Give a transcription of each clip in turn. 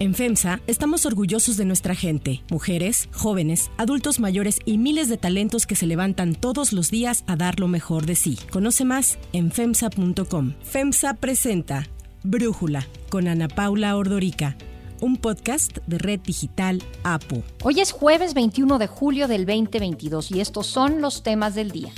En FEMSA estamos orgullosos de nuestra gente, mujeres, jóvenes, adultos mayores y miles de talentos que se levantan todos los días a dar lo mejor de sí. Conoce más en FEMSA.com. FEMSA presenta Brújula con Ana Paula Ordorica un podcast de Red Digital APO. Hoy es jueves 21 de julio del 2022 y estos son los temas del día.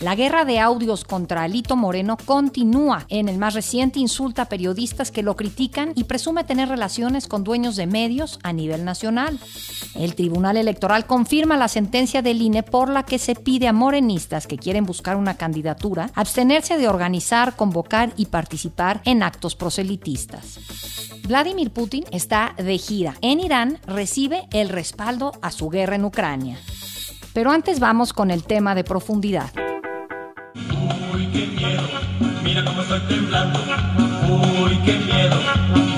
La guerra de audios contra Alito Moreno continúa. En el más reciente insulta a periodistas que lo critican y presume tener relaciones con dueños de medios a nivel nacional. El Tribunal Electoral confirma la sentencia del INE por la que se pide a morenistas que quieren buscar una candidatura abstenerse de organizar, convocar y participar en actos proselitistas. Vladimir Putin está de gira. En Irán recibe el respaldo a su guerra en Ucrania. Pero antes vamos con el tema de profundidad. Temblando. Uy, qué miedo,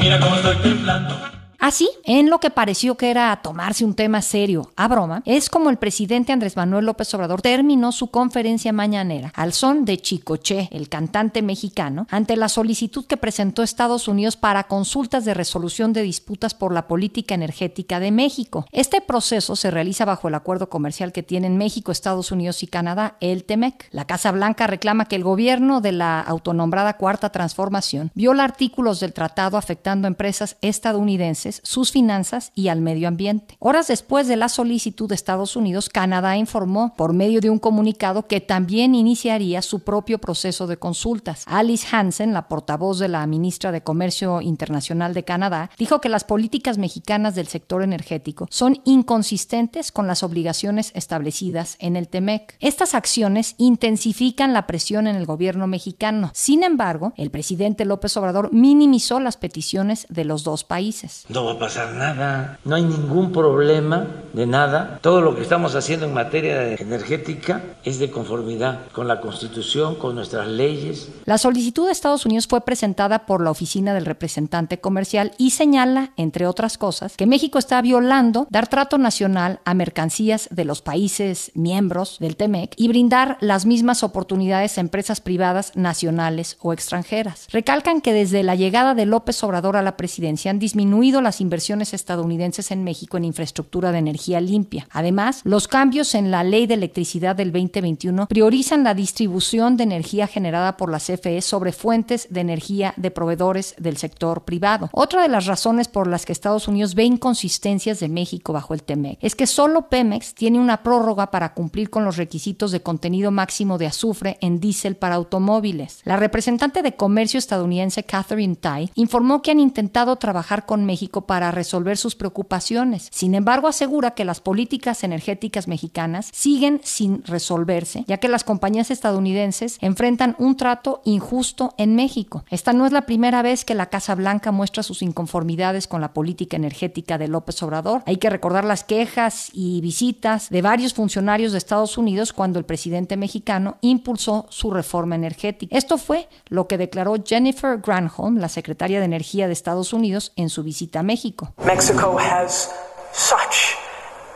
mira cómo estoy temblando. Así, en lo que pareció que era tomarse un tema serio a broma, es como el presidente Andrés Manuel López Obrador terminó su conferencia mañanera al son de Chicoche, el cantante mexicano, ante la solicitud que presentó Estados Unidos para consultas de resolución de disputas por la política energética de México. Este proceso se realiza bajo el acuerdo comercial que tienen México, Estados Unidos y Canadá, el TEMEC. La Casa Blanca reclama que el gobierno de la autonombrada Cuarta Transformación viola artículos del tratado afectando a empresas estadounidenses sus finanzas y al medio ambiente. Horas después de la solicitud de Estados Unidos, Canadá informó por medio de un comunicado que también iniciaría su propio proceso de consultas. Alice Hansen, la portavoz de la ministra de Comercio Internacional de Canadá, dijo que las políticas mexicanas del sector energético son inconsistentes con las obligaciones establecidas en el TEMEC. Estas acciones intensifican la presión en el gobierno mexicano. Sin embargo, el presidente López Obrador minimizó las peticiones de los dos países va a pasar nada, no hay ningún problema de nada. Todo lo que estamos haciendo en materia energética es de conformidad con la Constitución, con nuestras leyes. La solicitud de Estados Unidos fue presentada por la Oficina del Representante Comercial y señala, entre otras cosas, que México está violando dar trato nacional a mercancías de los países miembros del TEMEC y brindar las mismas oportunidades a empresas privadas nacionales o extranjeras. Recalcan que desde la llegada de López Obrador a la presidencia han disminuido las inversiones estadounidenses en México en infraestructura de energía limpia. Además, los cambios en la ley de electricidad del 2021 priorizan la distribución de energía generada por la CFE sobre fuentes de energía de proveedores del sector privado. Otra de las razones por las que Estados Unidos ve inconsistencias de México bajo el TEMEC es que solo Pemex tiene una prórroga para cumplir con los requisitos de contenido máximo de azufre en diésel para automóviles. La representante de comercio estadounidense Catherine Tai informó que han intentado trabajar con México para resolver sus preocupaciones. Sin embargo, asegura que las políticas energéticas mexicanas siguen sin resolverse, ya que las compañías estadounidenses enfrentan un trato injusto en México. Esta no es la primera vez que la Casa Blanca muestra sus inconformidades con la política energética de López Obrador. Hay que recordar las quejas y visitas de varios funcionarios de Estados Unidos cuando el presidente mexicano impulsó su reforma energética. Esto fue lo que declaró Jennifer Granholm, la secretaria de Energía de Estados Unidos, en su visita México. Mexico has such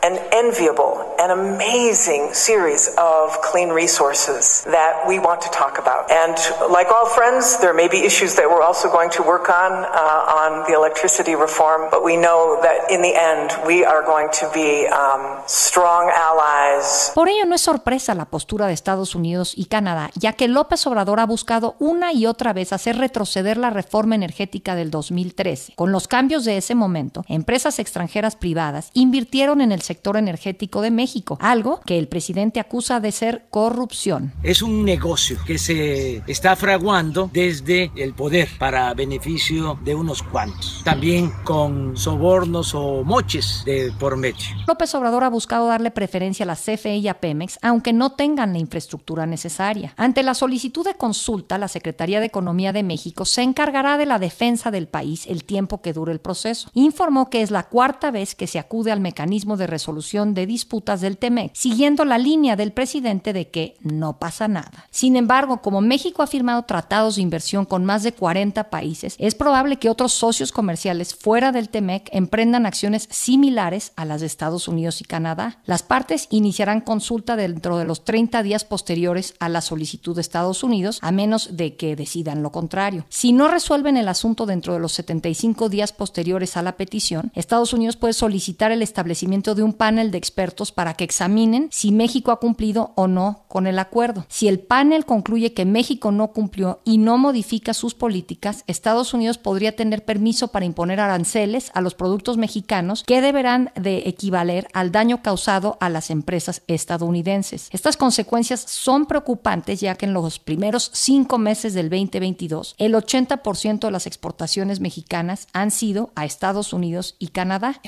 an enviable and amazing series of clean resources that we want to talk about. And like all friends, there may be issues that we're also going to work on uh, on the electricity reform, but we know that in the end we are going to be um, strong allies. Por ello no es sorpresa la postura de Estados Unidos y Canadá, ya que López Obrador ha buscado una y otra vez hacer retroceder la reforma energética del 2013. Con los cambios de ese momento, empresas extranjeras privadas invirtieron en el sector sector energético de México, algo que el presidente acusa de ser corrupción. Es un negocio que se está fraguando desde el poder para beneficio de unos cuantos, también con sobornos o moches de por medio. López Obrador ha buscado darle preferencia a la CFE y a Pemex, aunque no tengan la infraestructura necesaria. Ante la solicitud de consulta, la Secretaría de Economía de México se encargará de la defensa del país el tiempo que dure el proceso. Informó que es la cuarta vez que se acude al mecanismo de resolución resolución de disputas del TEMEC, siguiendo la línea del presidente de que no pasa nada. Sin embargo, como México ha firmado tratados de inversión con más de 40 países, es probable que otros socios comerciales fuera del TEMEC emprendan acciones similares a las de Estados Unidos y Canadá. Las partes iniciarán consulta dentro de los 30 días posteriores a la solicitud de Estados Unidos, a menos de que decidan lo contrario. Si no resuelven el asunto dentro de los 75 días posteriores a la petición, Estados Unidos puede solicitar el establecimiento de un panel de expertos para que examinen si México ha cumplido o no con el acuerdo. Si el panel concluye que México no cumplió y no modifica sus políticas, Estados Unidos podría tener permiso para imponer aranceles a los productos mexicanos que deberán de equivaler al daño causado a las empresas estadounidenses. Estas consecuencias son preocupantes ya que en los primeros cinco meses del 2022 el 80% de las exportaciones mexicanas han sido a Estados Unidos y Canadá.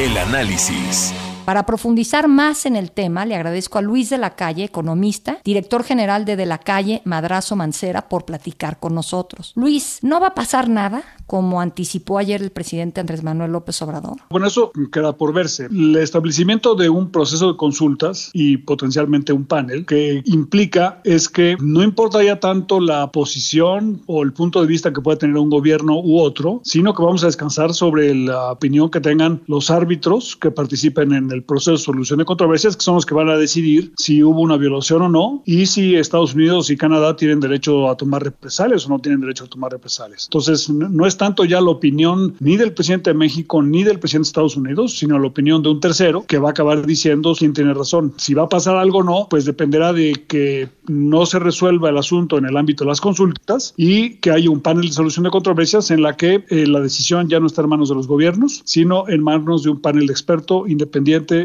El análisis. Para profundizar más en el tema, le agradezco a Luis de la Calle, economista, director general de De la Calle Madrazo Mancera, por platicar con nosotros. Luis, ¿no va a pasar nada, como anticipó ayer el presidente Andrés Manuel López Obrador? Bueno, eso queda por verse. El establecimiento de un proceso de consultas y potencialmente un panel que implica es que no importa ya tanto la posición o el punto de vista que pueda tener un gobierno u otro, sino que vamos a descansar sobre la opinión que tengan los árbitros que participen en el proceso de solución de controversias, que son los que van a decidir si hubo una violación o no y si Estados Unidos y Canadá tienen derecho a tomar represalias o no tienen derecho a tomar represalias. Entonces, no es tanto ya la opinión ni del presidente de México ni del presidente de Estados Unidos, sino la opinión de un tercero que va a acabar diciendo quién tiene razón. Si va a pasar algo o no, pues dependerá de que no se resuelva el asunto en el ámbito de las consultas y que haya un panel de solución de controversias en la que eh, la decisión ya no está en manos de los gobiernos, sino en manos de un panel de experto independiente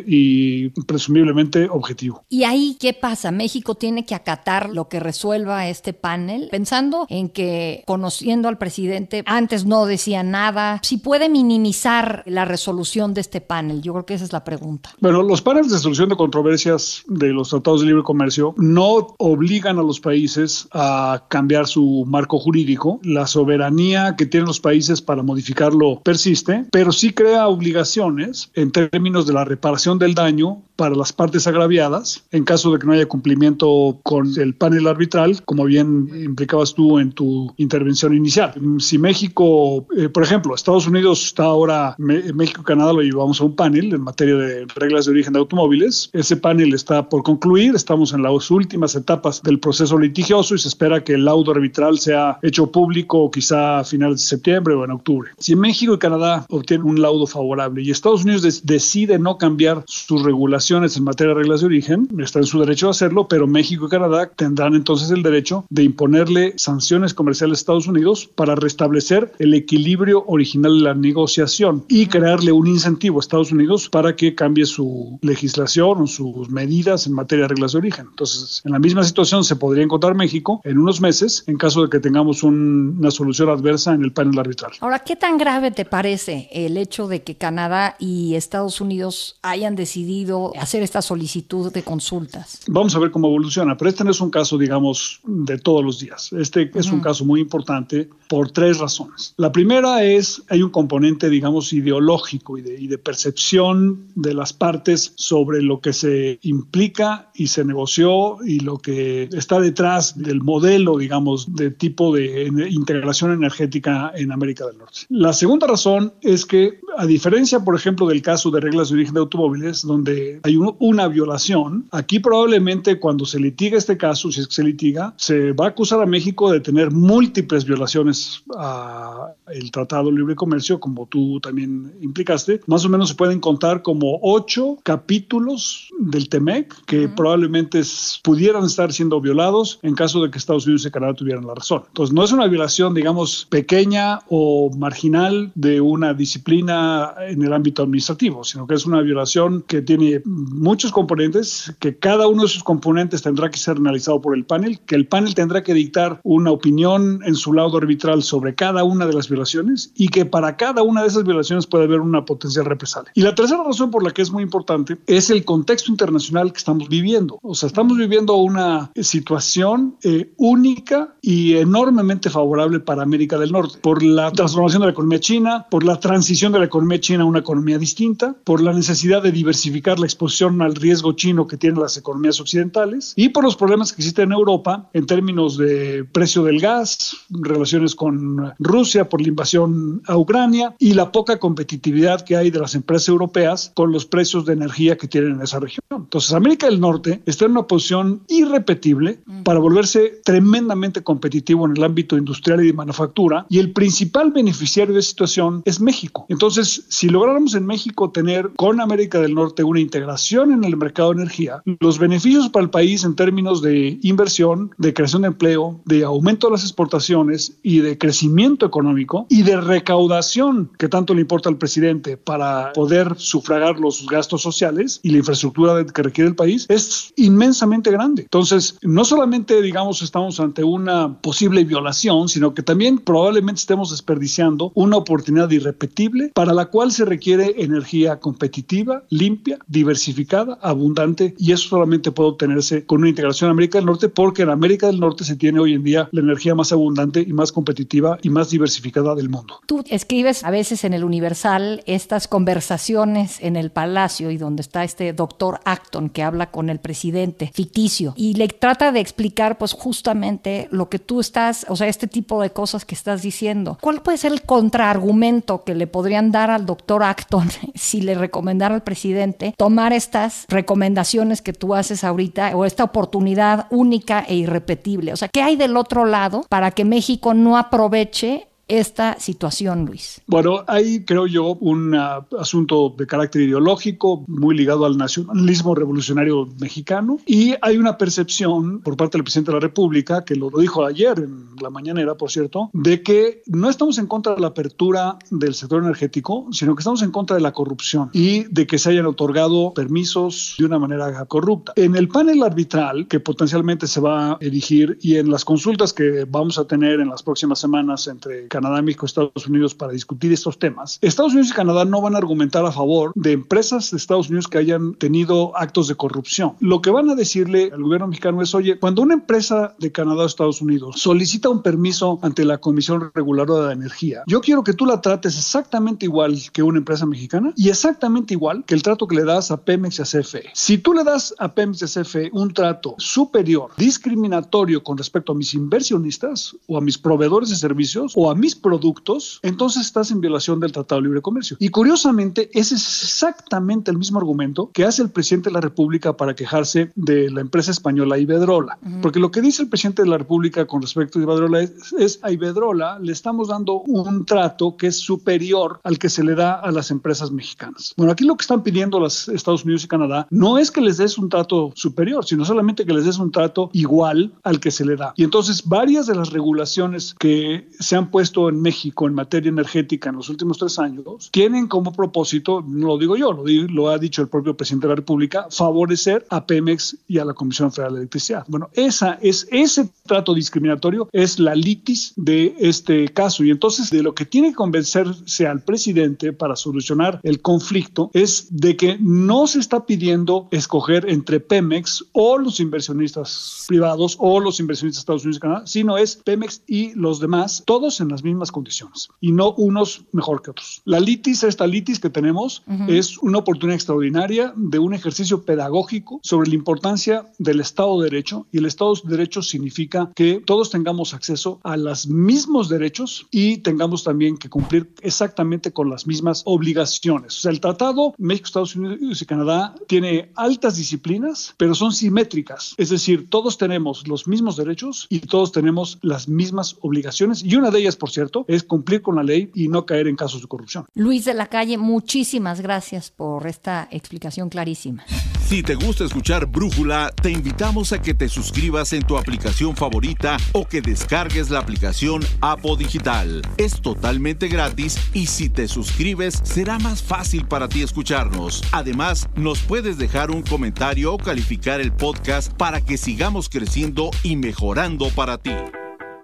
y presumiblemente objetivo. ¿Y ahí qué pasa? ¿México tiene que acatar lo que resuelva este panel? Pensando en que, conociendo al presidente, antes no decía nada, si puede minimizar la resolución de este panel, yo creo que esa es la pregunta. Bueno, los paneles de solución de controversias de los tratados de libre comercio no obligan a los países a cambiar su marco jurídico. La soberanía que tienen los países para modificarlo persiste, pero sí crea obligaciones en términos de la reparación del daño para las partes agraviadas en caso de que no haya cumplimiento con el panel arbitral, como bien implicabas tú en tu intervención inicial. Si México, eh, por ejemplo, Estados Unidos está ahora, México y Canadá lo llevamos a un panel en materia de reglas de origen de automóviles. Ese panel está por concluir, estamos en las últimas etapas del proceso litigioso y se espera que el laudo arbitral sea hecho público quizá a finales de septiembre o en octubre. Si México y Canadá obtienen un laudo favorable y Estados Unidos decide no cambiar sus regulaciones en materia de reglas de origen, está en su derecho a hacerlo, pero México y Canadá tendrán entonces el derecho de imponerle sanciones comerciales a Estados Unidos para restablecer el equilibrio original de la negociación y crearle un incentivo a Estados Unidos para que cambie su legislación o sus medidas en materia de reglas de origen. Entonces, en la misma situación se podría encontrar México en unos meses en caso de que tengamos una solución adversa en el panel arbitral. Ahora, ¿qué tan grave te parece el hecho de que Canadá y Estados Unidos hayan decidido hacer esta solicitud de consultas? Vamos a ver cómo evoluciona, pero este no es un caso, digamos, de todos los días. Este es un caso muy importante por tres razones. La primera es, hay un componente, digamos, ideológico y de, y de percepción de las partes sobre lo que se implica y se negoció y lo que está detrás del modelo, digamos, de tipo de integración energética en América del Norte. La segunda razón es que, a diferencia, por ejemplo, del caso de reglas de origen de automóviles, donde hay una violación, aquí probablemente cuando se litiga este caso, si es que se litiga, se va a acusar a México de tener múltiples violaciones al Tratado de Libre Comercio, como tú también implicaste. Más o menos se pueden contar como ocho capítulos del TEMEC que probablemente pudieran estar siendo violados en caso de que Estados Unidos y Canadá tuvieran la razón. Entonces, no es una violación, digamos, pequeña o marginal de una disciplina en el ámbito administrativo, sino que es una violación que tiene muchos componentes, que cada uno de esos componentes tendrá que ser analizado por el panel, que el panel tendrá que dictar una opinión en su laudo arbitral sobre cada una de las violaciones y que para cada una de esas violaciones puede haber una potencial represalia. Y la tercera razón por la que es muy importante es el contexto internacional que estamos viviendo. O sea, estamos viviendo una situación eh, única y enormemente favorable para América del Norte por la transformación de la economía china, por la transición de la economía china una economía distinta, por la necesidad de diversificar la exposición al riesgo chino que tienen las economías occidentales y por los problemas que existen en Europa en términos de precio del gas, relaciones con Rusia por la invasión a Ucrania y la poca competitividad que hay de las empresas europeas con los precios de energía que tienen en esa región. Entonces, América del Norte está en una posición irrepetible para volverse tremendamente competitivo en el ámbito industrial y de manufactura y el principal beneficiario de esta situación es México. Entonces, si lográramos en México tener con América del Norte una integración en el mercado de energía, los beneficios para el país en términos de inversión, de creación de empleo, de aumento de las exportaciones y de crecimiento económico y de recaudación que tanto le importa al presidente para poder sufragar los gastos sociales y la infraestructura que requiere el país es inmensamente grande. Entonces, no solamente, digamos, estamos ante una posible violación, sino que también probablemente estemos desperdiciando una oportunidad irrepetible para la cual se requiere energía competitiva, limpia, diversificada, abundante, y eso solamente puede obtenerse con una integración en América del Norte, porque en América del Norte se tiene hoy en día la energía más abundante y más competitiva y más diversificada del mundo. Tú escribes a veces en el Universal estas conversaciones en el Palacio y donde está este doctor Acton que habla con el presidente ficticio y le trata de explicar pues justamente lo que tú estás, o sea, este tipo de cosas que estás diciendo. ¿Cuál puede ser el contraargumento que le podrían dar al doctor Acton si le recomendara al presidente tomar estas recomendaciones que tú haces ahorita o esta oportunidad única e irrepetible? O sea, ¿qué hay del otro lado para que México no aproveche esta situación, Luis? Bueno, hay, creo yo, un uh, asunto de carácter ideológico muy ligado al nacionalismo revolucionario mexicano y hay una percepción por parte del presidente de la República, que lo, dijo ayer en la mañanera, por cierto, de que no estamos en contra de la apertura del sector energético, sino que estamos en contra de la corrupción y de que se hayan otorgado permisos de una manera corrupta. En el panel arbitral que potencialmente se va a erigir y en las consultas que vamos a tener en las próximas semanas entre Canadá, México, Estados Unidos para discutir estos temas, Estados Unidos y Canadá no van a argumentar a favor de empresas de Estados Unidos que hayan tenido actos de corrupción. Lo que van a decirle al gobierno mexicano es, oye, cuando una empresa de Canadá o Estados Unidos solicita un permiso ante la Comisión Reguladora de Energía, yo quiero que tú la trates exactamente igual que una empresa mexicana y exactamente igual que el trato que le das a Pemex y a CFE. Si tú le das a Pemex y a CFE un trato superior, discriminatorio con respecto a mis inversionistas o a mis proveedores de servicios o a mis productos, entonces estás en violación del Tratado de Libre Comercio. Y curiosamente, ese es exactamente el mismo argumento que hace el presidente de la República para quejarse de la empresa española Iberdrola. Uh -huh. Porque lo que dice el presidente de la República con respecto a Iberdrola es, es, a Iberdrola le estamos dando un trato que es superior al que se le da a las empresas mexicanas. Bueno, aquí lo que están pidiendo los Estados Unidos y Canadá no es que les des un trato superior, sino solamente que les des un trato igual al que se le da. Y entonces varias de las regulaciones que se han puesto en México en materia energética en los últimos tres años tienen como propósito, no lo digo yo, lo ha dicho el propio presidente de la República, favorecer a Pemex y a la Comisión Federal de Electricidad. Bueno, esa es ese trato discriminatorio es la litis de este caso y entonces de lo que tiene que convencerse al presidente para solucionar el conflicto es de que no se está pidiendo escoger entre Pemex o los inversionistas privados o los inversionistas de Estados Unidos y Canadá, sino es Pemex y los demás, todos en las mismas condiciones y no unos mejor que otros. La litis, esta litis que tenemos, uh -huh. es una oportunidad extraordinaria de un ejercicio pedagógico sobre la importancia del Estado de Derecho y el Estado de Derecho significa que todos tengamos acceso a los mismos derechos y tengamos también que cumplir exactamente con las mismas obligaciones. O sea, el tratado México, Estados Unidos y Canadá tiene altas disciplinas, pero son simétricas. Es decir, todos tenemos los mismos derechos y todos tenemos las mismas obligaciones y una de ellas, por cierto, es cumplir con la ley y no caer en casos de corrupción. Luis de la Calle, muchísimas gracias por esta explicación clarísima. Si te gusta escuchar Brújula, te invitamos a que te suscribas en tu aplicación favorita o que descargues la aplicación Apo Digital. Es totalmente gratis y si te suscribes será más fácil para ti escucharnos. Además, nos puedes dejar un comentario o calificar el podcast para que sigamos creciendo y mejorando para ti.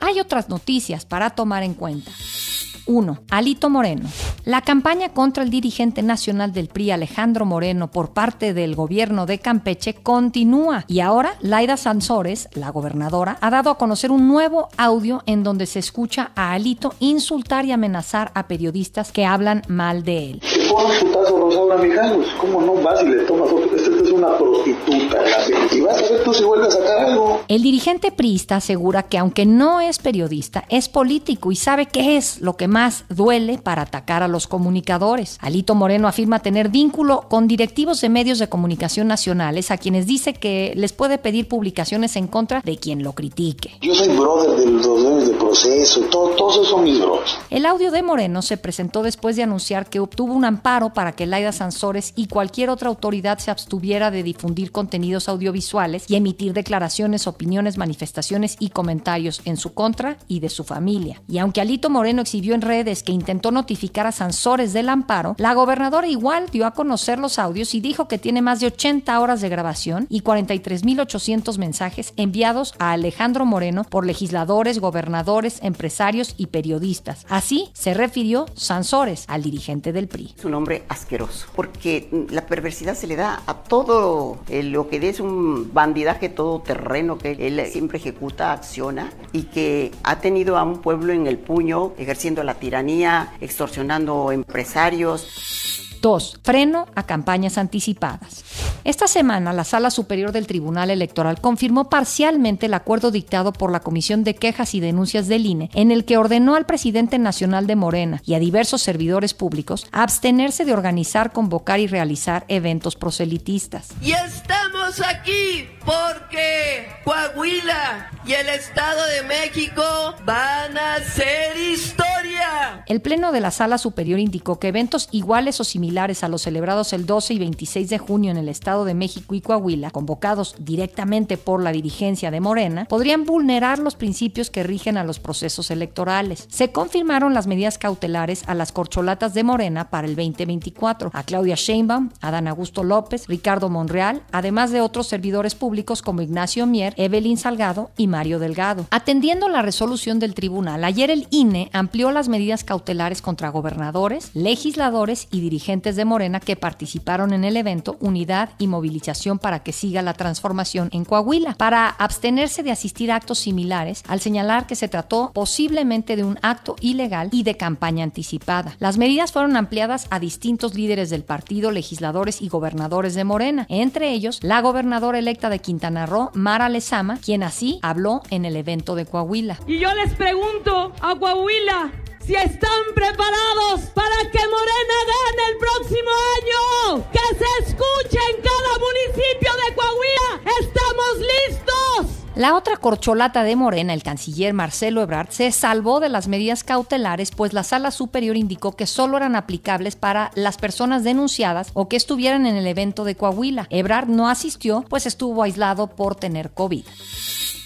Hay otras noticias para tomar en cuenta. 1. Alito Moreno. La campaña contra el dirigente nacional del PRI, Alejandro Moreno, por parte del gobierno de Campeche continúa y ahora Laida Sansores, la gobernadora, ha dado a conocer un nuevo audio en donde se escucha a Alito insultar y amenazar a periodistas que hablan mal de él. Te pones putazo Rosaura Mijangos, ¿cómo no vas y le tomas foto? Esta es una prostituta, y vas a ver tú si vuelves a sacar algo. El dirigente priista asegura que aunque no es periodista, es político y sabe qué es lo que más duele para atacar a los comunicadores. Alito Moreno afirma tener vínculo con directivos de medios de comunicación nacionales a quienes dice que les puede pedir publicaciones en contra de quien lo critique. Yo soy brother de los dueños de proceso, todo, todos esos son mis bros. El audio de Moreno se presentó después de anunciar que obtuvo un amparo para que Laida Sansores y cualquier otra autoridad se abstuviera de difundir contenidos audiovisuales y emitir declaraciones, opiniones, manifestaciones y comentarios en su contra y de su familia. Y aunque Alito Moreno exhibió en redes que intentó notificar a Sansores del amparo, la gobernadora igual dio a conocer los audios y dijo que tiene más de 80 horas de grabación y 43.800 mensajes enviados a Alejandro Moreno por legisladores, gobernadores, empresarios y periodistas. Así se refirió Sansores al dirigente del PRI. Es un hombre asqueroso, porque la perversidad se le da a todo eh, lo que es un bandidaje todo terreno que él siempre ejecuta, acciona y que ha tenido a un pueblo en el puño, ejerciendo la tiranía, extorsionando empresarios. 2. Freno a campañas anticipadas. Esta semana, la Sala Superior del Tribunal Electoral confirmó parcialmente el acuerdo dictado por la Comisión de Quejas y Denuncias del INE, en el que ordenó al presidente nacional de Morena y a diversos servidores públicos abstenerse de organizar, convocar y realizar eventos proselitistas. Y estamos aquí porque Coahuila y el Estado de México van a ser historia. El Pleno de la Sala Superior indicó que eventos iguales o similares a los celebrados el 12 y 26 de junio en el Estado de México y Coahuila, convocados directamente por la dirigencia de Morena, podrían vulnerar los principios que rigen a los procesos electorales. Se confirmaron las medidas cautelares a las corcholatas de Morena para el 2024, a Claudia Sheinbaum, a Dan Augusto López, Ricardo Monreal, además de otros servidores públicos como Ignacio Mier, Evelyn Salgado y Mario Delgado. Atendiendo la resolución del tribunal, ayer el INE amplió las medidas cautelares contra gobernadores, legisladores y dirigentes de Morena que participaron en el evento Unidad y Movilización para que siga la transformación en Coahuila, para abstenerse de asistir a actos similares, al señalar que se trató posiblemente de un acto ilegal y de campaña anticipada. Las medidas fueron ampliadas a distintos líderes del partido, legisladores y gobernadores de Morena, entre ellos la gobernadora electa de Quintana Roo, Mara Lezama, quien así habló en el evento de Coahuila. Y yo les pregunto a Coahuila si están preparados para que Morena gane el próximo año. Que se escuche en cada municipio de Coahuila. Estamos listos. La otra corcholata de Morena, el canciller Marcelo Ebrard, se salvó de las medidas cautelares, pues la sala superior indicó que solo eran aplicables para las personas denunciadas o que estuvieran en el evento de Coahuila. Ebrard no asistió, pues estuvo aislado por tener COVID.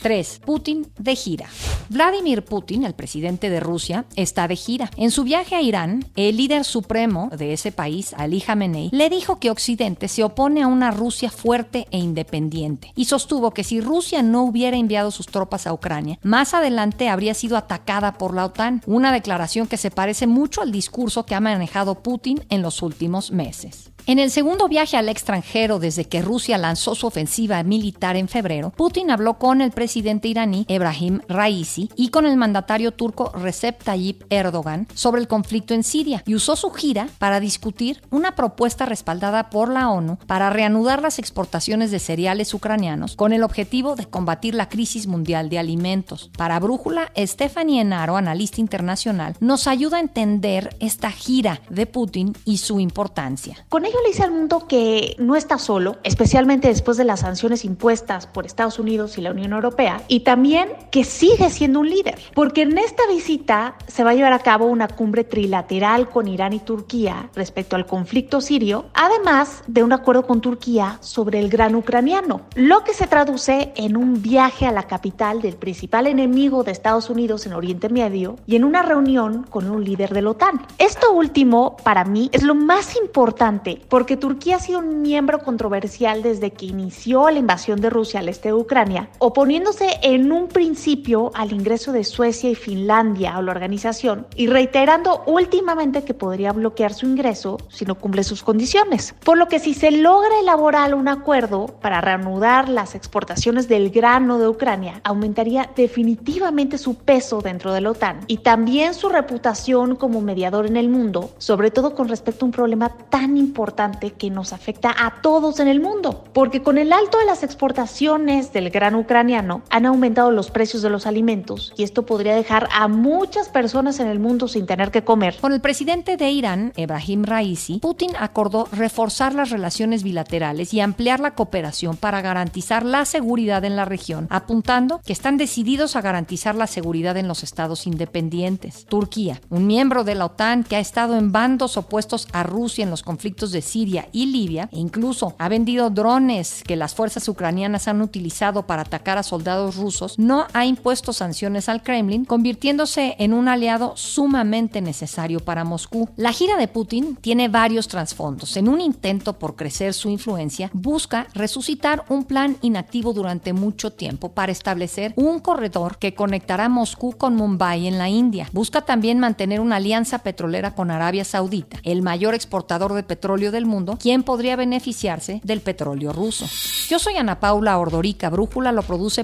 3. Putin de gira. Vladimir Putin, el presidente de Rusia, está de gira. En su viaje a Irán, el líder supremo de ese país, Ali Khamenei, le dijo que Occidente se opone a una Rusia fuerte e independiente y sostuvo que si Rusia no hubiera enviado sus tropas a Ucrania, más adelante habría sido atacada por la OTAN, una declaración que se parece mucho al discurso que ha manejado Putin en los últimos meses. En el segundo viaje al extranjero desde que Rusia lanzó su ofensiva militar en febrero, Putin habló con el presidente iraní Ebrahim Raisi y con el mandatario turco Recep Tayyip Erdogan sobre el conflicto en Siria y usó su gira para discutir una propuesta respaldada por la ONU para reanudar las exportaciones de cereales ucranianos con el objetivo de combatir la crisis mundial de alimentos. Para Brújula, Stephanie Enaro, analista internacional, nos ayuda a entender esta gira de Putin y su importancia. Con ello le dice al mundo que no está solo, especialmente después de las sanciones impuestas por Estados Unidos y la Unión Europea, y también que sigue siendo un líder, porque en esta visita se va a llevar a cabo una cumbre trilateral con Irán y Turquía respecto al conflicto sirio, además de un acuerdo con Turquía sobre el gran ucraniano, lo que se traduce en un viaje a la capital del principal enemigo de Estados Unidos en Oriente Medio y en una reunión con un líder de la OTAN. Esto último, para mí, es lo más importante porque Turquía ha sido un miembro controversial desde que inició la invasión de Rusia al este de Ucrania, oponiéndose oponiéndose en un principio al ingreso de Suecia y Finlandia a la organización y reiterando últimamente que podría bloquear su ingreso si no cumple sus condiciones. Por lo que si se logra elaborar un acuerdo para reanudar las exportaciones del grano de Ucrania, aumentaría definitivamente su peso dentro de la OTAN y también su reputación como mediador en el mundo, sobre todo con respecto a un problema tan importante que nos afecta a todos en el mundo, porque con el alto de las exportaciones del grano ucraniano han aumentado los precios de los alimentos y esto podría dejar a muchas personas en el mundo sin tener que comer. Con el presidente de Irán, Ebrahim Raisi, Putin acordó reforzar las relaciones bilaterales y ampliar la cooperación para garantizar la seguridad en la región, apuntando que están decididos a garantizar la seguridad en los estados independientes. Turquía, un miembro de la OTAN que ha estado en bandos opuestos a Rusia en los conflictos de Siria y Libia e incluso ha vendido drones que las fuerzas ucranianas han utilizado para atacar a soldados rusos, no ha impuesto sanciones al Kremlin, convirtiéndose en un aliado sumamente necesario para Moscú. La gira de Putin tiene varios trasfondos. En un intento por crecer su influencia, busca resucitar un plan inactivo durante mucho tiempo para establecer un corredor que conectará Moscú con Mumbai en la India. Busca también mantener una alianza petrolera con Arabia Saudita, el mayor exportador de petróleo del mundo, quien podría beneficiarse del petróleo ruso. Yo soy Ana Paula Ordorica, Brújula lo produce